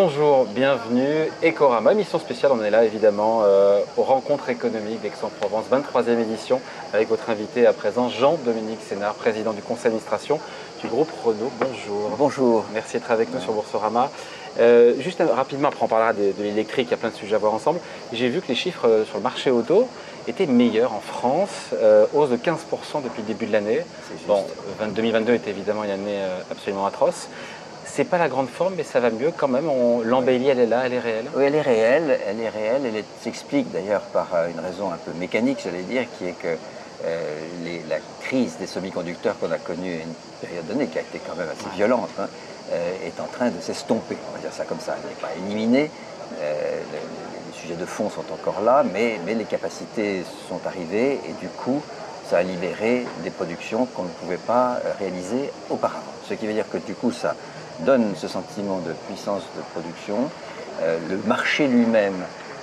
Bonjour, bienvenue. Ecorama, émission spéciale, on est là évidemment euh, aux rencontres économiques d'Aix-en-Provence, 23e édition, avec votre invité à présent, Jean-Dominique Sénard, président du conseil d'administration du groupe Renault. Bonjour. Bonjour. Merci d'être avec nous sur Boursorama. Euh, juste rapidement, après on parlera de, l'électrique, il y a plein de sujets à voir ensemble. J'ai vu que les chiffres euh, sur le marché auto étaient meilleurs en France, hausse de 15% depuis le début de l'année. Bon, 2022 était évidemment une année absolument atroce. C'est pas la grande forme, mais ça va mieux quand même. L'embellie, elle est là, elle est réelle. Oui, elle est réelle. Elle est réelle. Elle s'explique d'ailleurs par euh, une raison un peu mécanique, j'allais dire, qui est que euh, la crise des semi-conducteurs qu'on a connue à une période donnée, qui a été quand même assez violente, hein, euh, est en train de s'estomper. On va dire ça comme ça. Elle n'est pas éliminée. les, sujets de fond sont encore là, mais, mais les capacités sont arrivées et du coup, ça a libéré des productions qu'on ne pouvait pas réaliser auparavant. Ce qui veut dire que du coup, ça donne ce sentiment de puissance de production. Euh, le marché lui-même,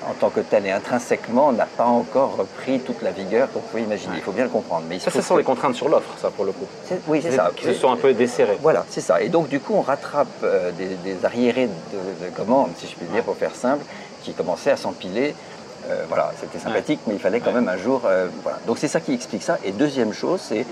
en tant que tel et intrinsèquement, n'a pas encore repris toute la vigueur qu'on pouvait imaginer. Il faut bien le comprendre. Mais ça, ce sont les contraintes sur l'offre, ça, pour le coup. Oui, c'est ça. Qui se sont un peu desserrées. Voilà, c'est ça. Et donc, du coup, on rattrape euh, des, arriérés de, commandes, si je puis dire, pour faire simple, qui commençaient à s'empiler. Euh, voilà, c'était sympathique, mais il fallait quand même un jour. voilà. Donc, c'est ça qui explique ça. Et deuxième chose, c'est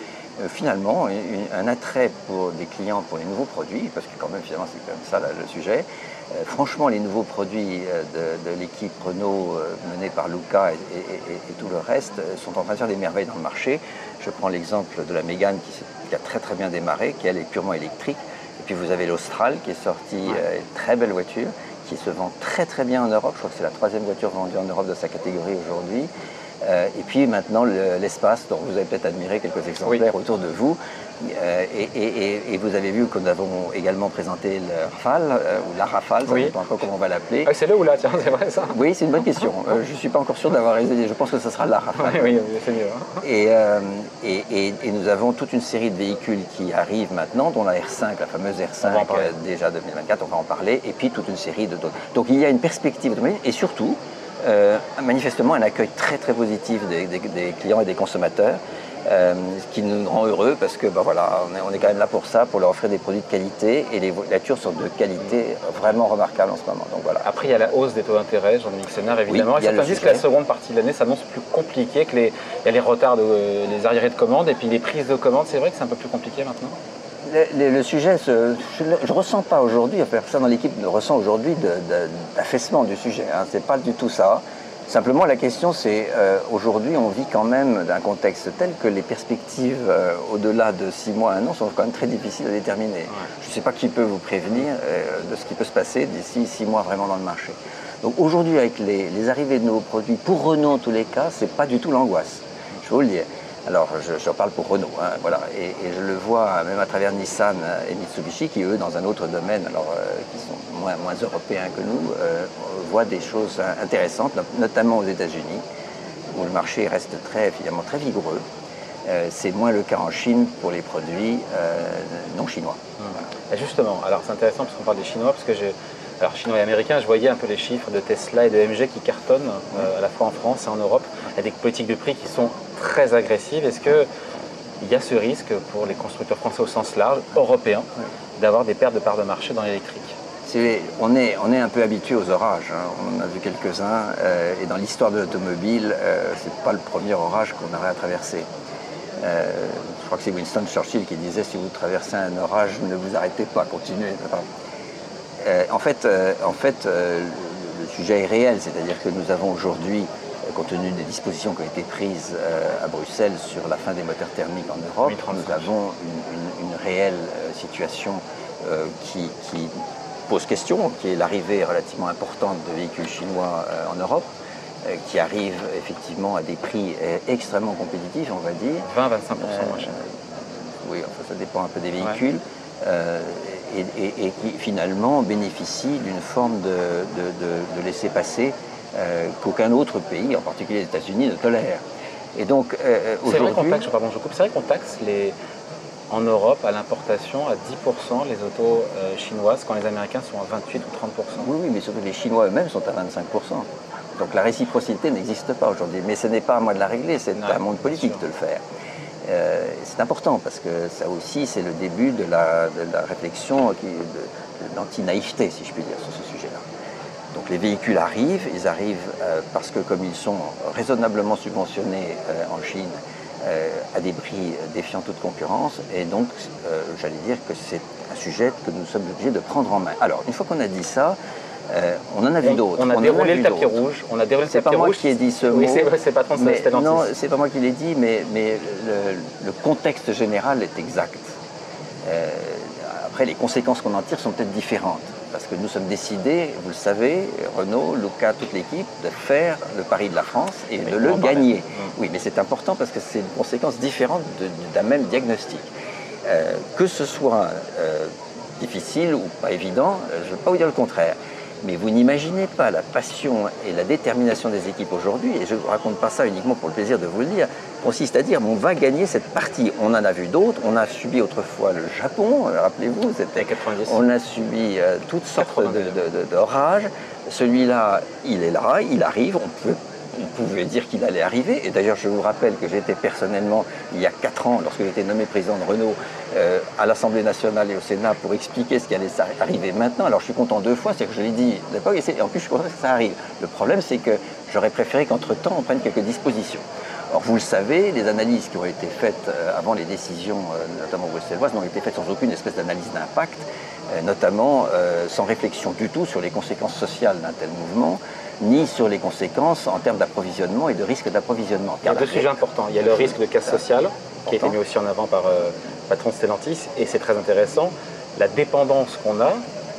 finalement un attrait pour des clients pour les nouveaux produits, parce que quand même finalement c'est quand même ça le sujet. Euh, franchement, les nouveaux produits euh, de, l'équipe Renault menée par Luca et, tout le reste sont en train de faire des merveilles dans le marché. Je prends l'exemple de la Mégane qui, a très très bien démarré, qui elle est purement électrique. Et puis vous avez l'Austral qui est sorti, une très belle voiture, qui se vend très très bien en Europe. Je crois que c'est la troisième voiture vendue en Europe de sa catégorie aujourd'hui. Euh, et puis maintenant l'espace, dont vous avez peut-être admiré quelques exemplaires autour de vous. Euh, et, vous avez vu que nous avons également présenté le Rafale, euh, ou la Rafale, je ne sais pas encore comment on va l'appeler. Ah, c'est le ou là, tiens, c'est vrai ça Oui, c'est une bonne question. je ne suis pas encore sûr d'avoir raisonné, je pense que ce sera la Rafale. oui, c'est mieux. Hein. Et, nous avons toute une série de véhicules qui arrivent maintenant, dont la R5, la fameuse R5, déjà 2024, on va en parler, et puis toute une série de d'autres. Donc il y a une perspective, et surtout, euh, manifestement un accueil très très positif des, clients et des consommateurs, euh, ce qui nous rend heureux parce que ben voilà, on est, quand même là pour ça, pour leur offrir des produits de qualité et les voitures sont de qualité vraiment remarquables en ce moment. Donc voilà. Après, il y a la hausse des taux d'intérêt, Jean-Denis Sénard, évidemment. Oui, et certains disent que la seconde partie de l'année s'annonce plus compliquée, qu'il y a les retards, de, les arriérés de commandes et puis les prises de commandes. C'est vrai que c'est un peu plus compliqué maintenant? Le, sujet, je ne ressens pas aujourd'hui, personne dans l'équipe ne ressent aujourd'hui d'affaissement du sujet. Hein, Ce n'est pas du tout ça. Simplement, la question, c'est euh, aujourd'hui, on vit quand même d'un contexte tel que les perspectives euh, au-delà de six mois, un an sont quand même très difficiles à déterminer. Je ne sais pas qui peut vous prévenir euh, de ce qui peut se passer d'ici six mois vraiment dans le marché. Donc aujourd'hui, avec les, les, arrivées de nouveaux produits, pour Renault en tous les cas, ce n'est pas du tout l'angoisse. Je vous le dis. Alors, je, parle pour Renault, hein, voilà, et, je le vois même à travers Nissan et Mitsubishi, qui eux, dans un autre domaine, alors euh, qui sont moins, moins européens que nous, euh, voient des choses intéressantes, notamment aux États-Unis, où le marché reste très, finalement, très vigoureux. Euh, c'est moins le cas en Chine pour les produits non chinois. Mmh. justement, alors c'est intéressant parce qu'on parle des Chinois, parce que j'ai alors chinois et américains, je voyais un peu les chiffres de Tesla et de MG qui cartonnent à la fois en France et en Europe, avec des politiques de prix qui sont très agressive. Est-ce qu'il y a ce risque pour les constructeurs français au sens large, européens, d'avoir des pertes de parts de marché dans l'électrique? On est, on est un peu habitué aux orages, hein. on en a vu quelques-uns, euh, et dans l'histoire de l'automobile, euh, ce n'est pas le premier orage qu'on aurait à traverser. Euh, je crois que c'est Winston Churchill qui disait si vous traversez un orage, ne vous arrêtez pas, continuez. en fait, en fait le sujet est réel, c'est-à-dire que nous avons aujourd'hui compte tenu des dispositions qui ont été prises euh, à Bruxelles sur la fin des moteurs thermiques en Europe, nous avons une, réelle euh, situation euh, qui, pose question, qui est l'arrivée relativement importante de véhicules chinois en Europe, qui arrivent effectivement à des prix extrêmement compétitifs, on va dire. 20-25% moins cher. Oui, enfin, ça dépend un peu des véhicules. et, qui finalement bénéficient d'une forme de, de, de laisser-passer euh, qu'aucun autre pays, en particulier les États-Unis, ne tolère. Et donc euh, aujourd'hui. C'est vrai qu'on taxe, les, en Europe à l'importation à 10% les autos euh, chinoises quand les Américains sont à 28 ou 30%. Oui, oui, mais surtout les Chinois eux-mêmes sont à 25%. Donc la réciprocité n'existe pas aujourd'hui. Mais ce n'est pas à moi de la régler, c'est à un monde politique de le faire. c'est important parce que ça aussi, c'est le début de la, réflexion d'anti-naïveté, si je puis dire, sur ce sujet-là. Donc les véhicules arrivent, ils arrivent parce que comme ils sont raisonnablement subventionnés en Chine, à des prix défiant toute concurrence. Et donc, j'allais dire que c'est un sujet que nous sommes obligés de prendre en main. Alors, une fois qu'on a dit ça, euh, on en a vu d'autres. On a déroulé le tapis rouge. On a déroulé C'est pas moi qui ai dit ce mot. Oui, c'est pas Non, c'est pas moi qui l'ai dit, mais, mais le, contexte général est exact. Euh, après, les conséquences qu'on en tire sont peut-être différentes. Parce que nous sommes décidés, vous le savez, Renault, Luca, toute l'équipe, de faire le pari de la France et de le gagner. Mm. Oui, mais c'est important parce que c'est une conséquence différente d'un même diagnostic. Euh, que ce soit difficile ou pas évident, je ne veux pas vous dire le contraire. Mais vous n'imaginez pas la passion et la détermination des équipes aujourd'hui, et je ne vous raconte pas ça uniquement pour le plaisir de vous le dire, consiste à dire on va gagner cette partie. On en a vu d'autres, on a subi autrefois le Japon, rappelez-vous, c'était 90. On a subi euh, toutes sortes d'orages. Celui-là, il est là, il arrive, on peut on pouvait dire qu'il allait arriver. Et d'ailleurs, je vous rappelle que j'étais personnellement, il y a 4 ans, lorsque j'étais nommé président de Renault, euh, à l'Assemblée nationale et au Sénat pour expliquer ce qui allait arriver maintenant. Alors, je suis content deux fois, c'est que je l'ai dit à l'époque, et, en plus, je suis content que ça arrive. Le problème, c'est que j'aurais préféré qu'entre-temps, on prenne quelques dispositions. Or, vous le savez, les analyses qui ont été faites euh, avant les décisions, euh, notamment bruxelloises, n'ont été faites sans aucune espèce d'analyse d'impact, notamment sans réflexion du tout sur les conséquences sociales d'un tel mouvement, ni sur les conséquences en termes d'approvisionnement et de risque d'approvisionnement. Il y a deux sujets importants. Il y a le risque de casse sociale, qui a été mis aussi en avant par euh, patron Stellantis, et c'est très intéressant. La dépendance qu'on a,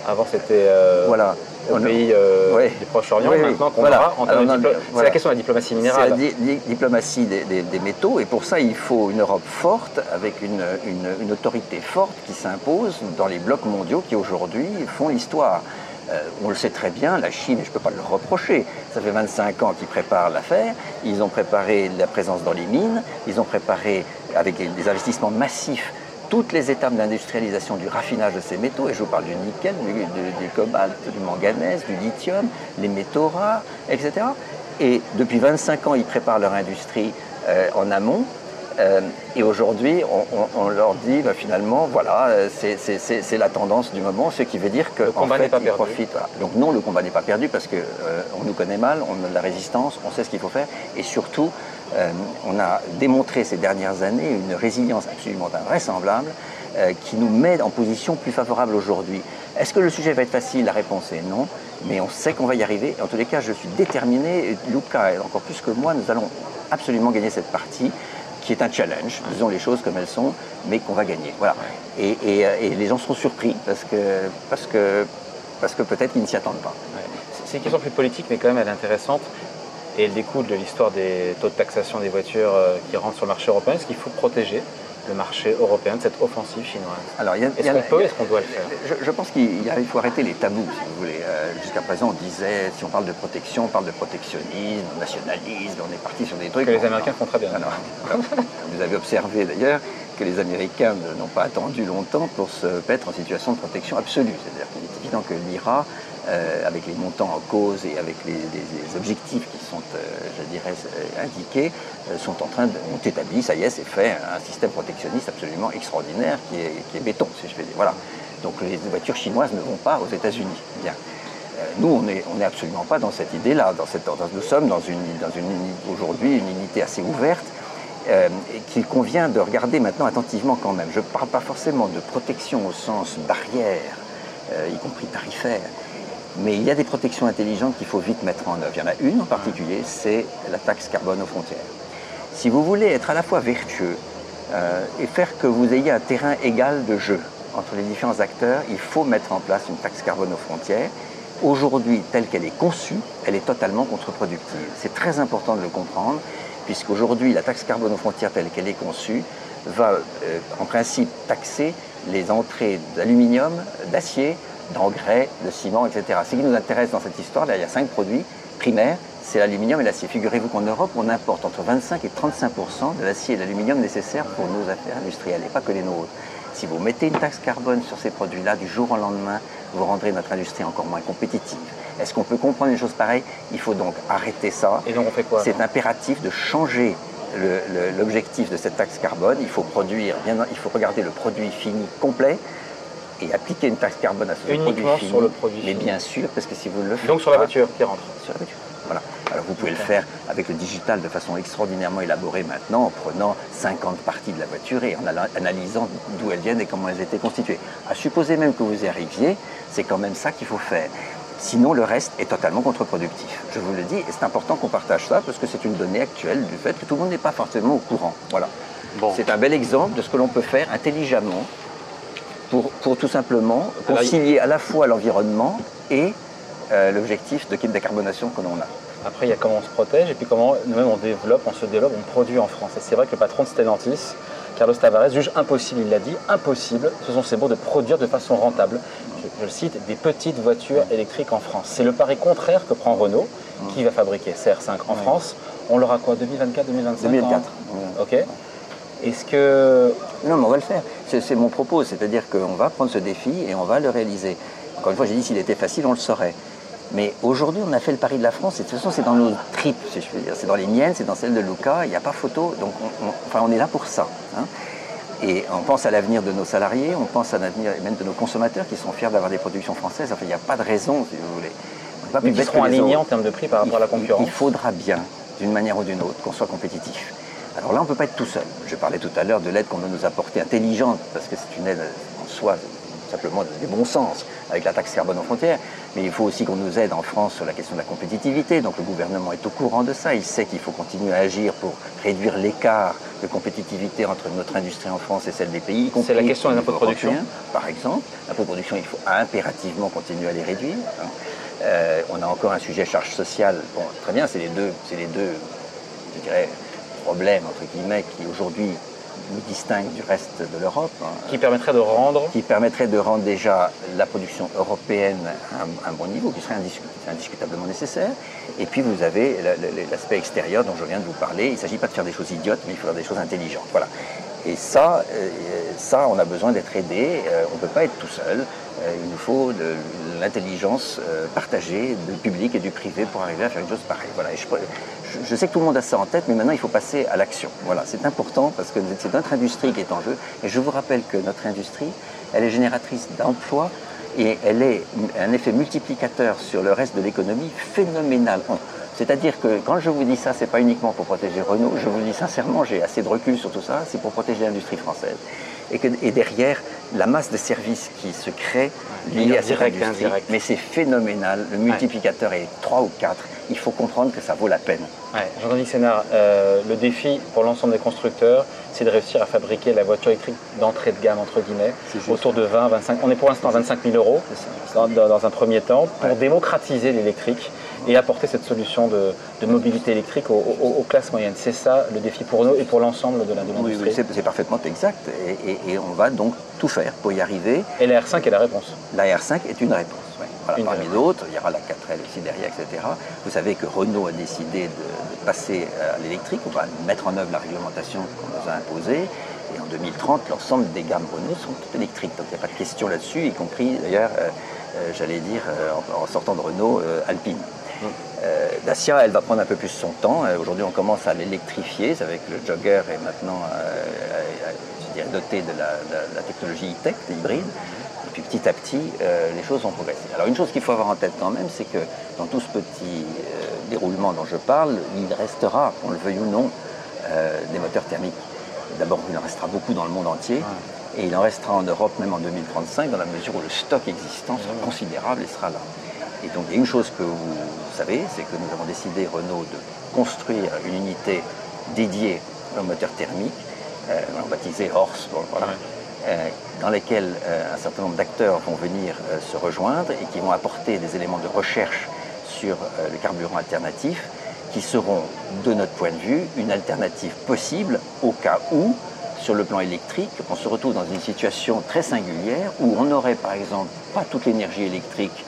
avant c'était euh, voilà. Au pays euh, du Proche-Orient, maintenant qu'on aura en C'est la question de la diplomatie minérale. C'est la diplomatie des, métaux, et pour ça il faut une Europe forte, avec une, une autorité forte qui s'impose dans les blocs mondiaux qui aujourd'hui font l'histoire. Euh, on le sait très bien, la Chine, et je ne peux pas le reprocher, ça fait 25 ans qu'ils préparent l'affaire, ils ont préparé la présence dans les mines, ils ont préparé avec des investissements massifs toutes les étapes d'industrialisation du raffinage de ces métaux, et je vous parle du nickel, du, cobalt, du manganèse, du lithium, les métaux rares, etc. Et depuis 25 ans, ils préparent leur industrie euh, en amont, euh, et aujourd'hui, on, leur dit bah, finalement, voilà, c'est la tendance du moment, ce qui veut dire que le combat n'est pas perdu. Donc non, le combat n'est pas perdu parce qu'on euh, nous connaît mal, on a de la résistance, on sait ce qu'il faut faire, et surtout, euh, on a démontré ces dernières années une résilience absolument invraisemblable qui nous met en position plus favorable aujourd'hui. Est-ce que le sujet va être facile? La réponse est non, mais on sait qu'on va y arriver. En tous les cas, je suis déterminé, Luca, et encore plus que moi, nous allons absolument gagner cette partie qui est un challenge, disons les choses comme elles sont, mais qu'on va gagner. Voilà. Et, les gens seront surpris parce que, parce que, parce que peut-être qu'ils ne s'y attendent pas. C'est une question plus politique, mais quand même elle est intéressante. Et elle découle de l'histoire des taux de taxation des voitures euh, qui rentrent sur le marché européen. Est-ce qu'il faut protéger le marché européen de cette offensive chinoise Alors, Est-ce qu'on peut, est-ce qu'on doit le faire je, pense qu'il faut arrêter les tabous, si vous voulez. Euh, jusqu'à présent, on disait, si on parle de protection, on parle de protectionnisme, nationalisme, on est parti sur des trucs... Que les Américains font très bien. vous avez observé d'ailleurs que les Américains n'ont pas attendu longtemps pour se mettre en situation de protection absolue. C'est-à-dire qu'il est évident que l'IRA euh, avec les montants en cause et avec les, objectifs qui sont, euh, je dirais, euh, indiqués, sont en train de, ont établi, ça y est, c'est fait, un système protectionniste absolument extraordinaire qui est, béton, si je veux dire. Voilà. Donc les voitures chinoises ne vont pas aux États-Unis. Bien. Nous, on n'est on est absolument pas dans cette idée-là. Dans cette, nous sommes dans une, dans une aujourd'hui une unité assez ouverte et qu'il convient de regarder maintenant attentivement quand même. Je ne parle pas forcément de protection au sens barrière, y compris tarifaire, mais il y a des protections intelligentes qu'il faut vite mettre en œuvre. Il y en a une en particulier, c'est la taxe carbone aux frontières. Si vous voulez être à la fois vertueux euh, et faire que vous ayez un terrain égal de jeu entre les différents acteurs, il faut mettre en place une taxe carbone aux frontières. Aujourd'hui, telle qu'elle est conçue, elle est totalement contre-productive. C'est très important de le comprendre, puisqu'aujourd'hui, la taxe carbone aux frontières telle qu'elle est conçue va euh, en principe taxer les entrées d'aluminium, d'acier, d'engrais, de ciment, etc. Ce qui nous intéresse dans cette histoire, là, il y a cinq produits primaires, c'est l'aluminium et l'acier. Figurez-vous qu'en Europe, on importe entre 25 et 35% de l'acier et de l'aluminium nécessaires pour nos affaires industrielles, et pas que les nôtres. Si vous mettez une taxe carbone sur ces produits-là, du jour au lendemain, vous rendrez notre industrie encore moins compétitive. Est-ce qu'on peut comprendre une chose pareille? Il faut donc arrêter ça. Et donc on fait quoi C'est impératif de changer l'objectif de cette taxe carbone. Il faut produire, bien, il faut regarder le produit fini complet et appliquer une taxe carbone à ce Uniquement produit sur le produit Mais fini. bien sûr, parce que si vous le faites Donc sur la voiture qui rentre. sur la voiture. Voilà. Alors vous pouvez le faire avec le digital de façon extraordinairement élaborée maintenant, en prenant 50 parties de la voiture et en analysant d'où elles viennent et comment elles étaient constituées. À supposer même que vous y arriviez, c'est quand même ça qu'il faut faire. Sinon, le reste est totalement contre-productif. Je vous le dis, et c'est important qu'on partage ça parce que c'est une donnée actuelle du fait que tout le monde n'est pas forcément au courant. Voilà. Bon. C'est un bel exemple de ce que l'on peut faire intelligemment pour, pour tout simplement concilier à la fois l'environnement et euh, l'objectif de décarbonation que l'on a. Après, il y a comment on se protège et puis comment nous-mêmes on développe, on se développe, on produit en France. Et c'est vrai que le patron de Stellantis, Carlos Tavares, juge impossible, il l'a dit, impossible, ce sont ces mots, de produire de façon rentable, je, le cite, des petites voitures électriques en France. C'est le pari contraire que prend Renault, qui va fabriquer CR5 en France. On l'aura quoi 2024, 2025 2004. en- Ok. Est-ce que. Non, mais on va le faire. C'est c'est mon propos, c'est-à-dire qu'on va prendre ce défi et on va le réaliser. Encore une fois, j'ai dit s'il était facile, on le saurait. Mais aujourd'hui, on a fait le pari de la France, et de toute façon, c'est dans nos tripes, si je puis dire. C'est dans les miennes, c'est dans celles de Luca, il n'y a pas photo, donc on, on- enfin, on est là pour ça. hein. Et on pense à l'avenir de nos salariés, on pense à l'avenir même de nos consommateurs qui sont fiers d'avoir des productions françaises. Enfin, il n'y a pas de raison, si vous voulez. On pas plus bête seront alignés en termes de prix par rapport à la Il- concurrence Il faudra bien, d'une manière ou d'une autre, qu'on soit compétitif. Alors là, on ne peut pas être tout seul. Je parlais tout à l'heure de l'aide qu'on doit nous apporter intelligente, parce que c'est une aide en soi simplement du bon sens, avec la taxe carbone aux frontières. Mais il faut aussi qu'on nous aide en France sur la question de la compétitivité. Donc le gouvernement est au courant de ça. Il sait qu'il faut continuer à agir pour réduire l'écart de compétitivité entre notre industrie en France et celle des pays. C'est la question des impôts de production. Par exemple, l'impôt de production, il faut impérativement continuer à les réduire. hein. Euh, on a encore un sujet charge sociale. Bon, très bien, c'est les deux, c'est les deux, je dirais, problèmes entre guillemets qui aujourd'hui nous distinguent du reste de l'Europe. hein, qui permettrait de rendre. qui permettrait de rendre déjà la production européenne à un, bon niveau, qui serait indiscu- indiscutablement nécessaire. Et puis vous avez la- la- l'aspect extérieur dont je viens de vous parler. Il ne s'agit pas de faire des choses idiotes, mais il faut faire des choses intelligentes. Voilà. Et ça, euh, ça on a besoin d'être aidé. Euh, on ne peut pas être tout seul. Euh, il nous faut l'intelligence partagée du public et du privé pour arriver à faire une chose pareille. Voilà. Je- je sais que tout le monde a ça en tête, mais maintenant il faut passer à l'action. Voilà, c'est important parce que c'est notre industrie qui est en jeu. Et je vous rappelle que notre industrie, elle est génératrice d'emplois et elle est un effet multiplicateur sur le reste de l'économie phénoménal. C'est-à-dire que quand je vous dis ça, c'est pas uniquement pour protéger Renault, je vous le dis sincèrement, j'ai assez de recul sur tout ça, c'est pour protéger l'industrie française. Et, que, et derrière, la masse de services qui se crée liée à cette Direct industrie, indirect. mais c'est phénoménal, le multiplicateur est 3 ou 4, il faut comprendre que ça vaut la peine. Ouais, Sénard, euh, le défi pour l'ensemble des constructeurs, c'est de réussir à fabriquer la voiture électrique d'entrée de gamme, entre guillemets, autour de 20, 25, on est pour l'instant à 25 000 euros dans, un premier temps, pour démocratiser l'électrique et apporter cette solution de, de mobilité électrique aux, aux- aux classes moyennes. C'est ça le défi pour nous et pour l'ensemble de la- de Oui, oui, c'est parfaitement exact. Et, et- et on va donc tout faire pour y arriver. et la R5 est la réponse. La R5 est une réponse. ouais. Voilà, Une parmi d'autres, il y aura la 4L aussi derrière, etc. Vous savez que Renault a décidé de, de passer à l'électrique. On va mettre en œuvre la réglementation qu'on nous a imposée. Et en 2030, l'ensemble des gammes Renault sont toutes électriques. Donc il n'y a pas de question là-dessus, y compris d'ailleurs, euh, euh, j'allais dire, euh, en, en sortant de Renault, Alpine. Euh, Dacia, elle va prendre un peu plus son temps. Euh, Aujourd'hui, on commence à l'électrifier. C'est avec le Jogger et maintenant, euh, euh, doté de la, de la technologie e-tech, hybride. Et puis petit à petit, euh, les choses vont progresser. Alors une chose qu'il faut avoir en tête quand même, c'est que dans tout ce petit euh, déroulement dont je parle, il restera, qu'on le veuille ou non, euh, des moteurs thermiques. D'abord, il en restera beaucoup dans le monde entier. Et il en restera en Europe même en 2035, dans la mesure où le stock existant sera considérable et sera là. Et donc, il y a une chose que vous savez, c'est que nous avons décidé, Renault, de construire une unité dédiée aux moteurs thermiques, euh, baptisée Horse, bon, voilà, euh, dans laquelle euh, un certain nombre d'acteurs vont venir se rejoindre et qui vont apporter des éléments de recherche sur le carburant alternatif, qui seront, de notre point de vue, une alternative possible au cas où, sur le plan électrique, on se retrouve dans une situation très singulière où on n'aurait par exemple pas toute l'énergie électrique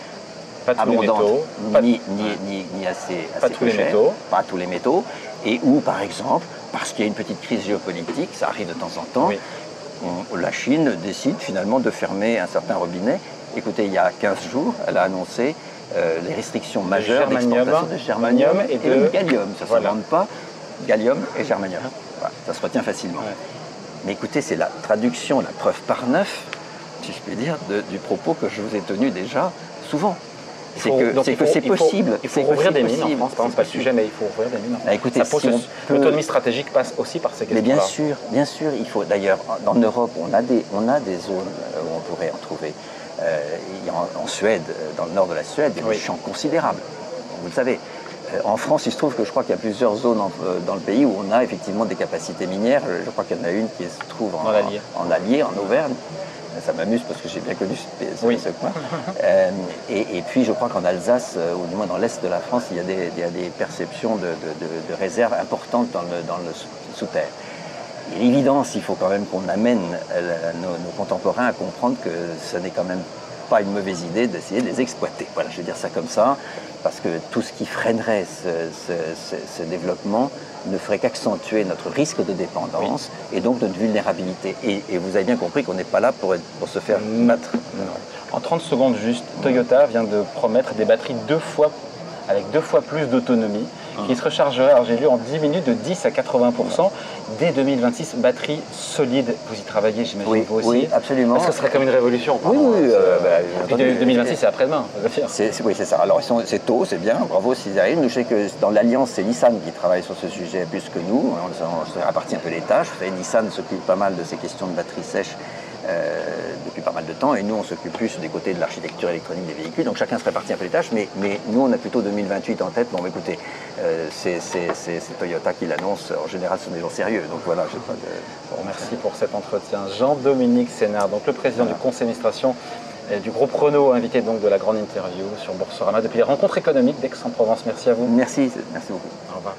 Pas tous les abondante, métaux, pas- ni, ni, ni, ni assez, Pas assez tous les cher, métaux. pas tous les métaux, et où par exemple, parce qu'il y a une petite crise géopolitique, ça arrive de temps en temps, Oui. on- la Chine décide finalement de fermer un certain robinet. Écoutez, il y a 15 jours, elle a annoncé euh, les restrictions majeures d'exportation de germanium et et, de- gallium. Ça ne Voilà. s'invente pas. Gallium et germanium. Voilà, ça se retient facilement. Ouais. Mais écoutez, c'est la traduction, la preuve par neuf si je puis dire, de- du propos que je vous ai tenu déjà souvent. C'est que c'est possible. Il faut ouvrir des mines en possible, France, pardon, c'est pas le sujet, mais il faut ouvrir des mines. Bah, écoutez, L'autonomie stratégique passe aussi par ces Mais questions-là. bien sûr, bien sûr, il faut. D'ailleurs, en Europe, on a des, on a des zones euh, où on pourrait en trouver. Euh, il y a en, en Suède, euh, dans le nord de la Suède, il y a Oui. des champs considérables. Vous le savez. Euh, En France, il se trouve que je crois qu'il y a plusieurs zones en- euh, dans le pays où on a effectivement des capacités minières. Je je crois qu'il y en a une qui se trouve en, Allier, en Auvergne. Ça m'amuse parce que j'ai bien connu ce, Oui. ce coin. Euh, et, et puis, je crois qu'en Alsace, euh, ou du moins dans l'est de la France, il y a des, il y a des perceptions de, de- de- de réserves importantes dans le, dans le sous- sous-terre. Et l'évidence, il faut quand même qu'on amène euh, nos, nos contemporains à comprendre que ce n'est quand même pas une mauvaise idée d'essayer de les exploiter. Voilà, je vais dire ça comme ça, parce que tout ce qui freinerait ce, ce- ce- ce développement ne ferait qu'accentuer notre risque de dépendance et donc notre vulnérabilité. Et, et vous avez bien compris qu'on n'est pas là pour, être- pour se faire battre. En 30 secondes juste, Toyota vient de promettre des batteries deux fois, avec deux fois plus d'autonomie, qui se rechargeraient, alors j'ai lu, en 10 minutes de 10 à 80%, dès 2026, batterie solide. Vous y travaillez, j'imagine, Oui, vous aussi oui, absolument. Parce que ce serait comme une révolution. Oui, oui, euh, c'est- bah, Et entendu. de- 2026, c'est après-demain, on va dire. C'est- c'est- oui, c'est ça. Alors, c'est tôt, c'est bien, bravo s'ils y arrivent. Nous, je sais que dans l'Alliance, c'est Nissan qui travaille sur ce sujet plus que nous. On, on se répartit un peu les tâches. Nissan s'occupe pas mal de ces questions de batterie sèche euh, depuis pas mal de temps. Et nous, on s'occupe plus des côtés de l'architecture électronique des véhicules. Donc, chacun se répartit un peu les tâches. Mais, mais nous, on a plutôt 2028 en tête. Bon, écoutez, euh, c'est Toyota qui l'annonce. En général, ce sont des gens sérieux. Donc, voilà, j'ai pas de... Bon, merci pour cet entretien. Jean-Dominique Sénard, donc le président du conseil d'administration du groupe Renault, invité donc de la grande interview sur Boursorama depuis les rencontres économiques d'Aix-en-Provence. Merci à vous. Merci, merci beaucoup. Au revoir.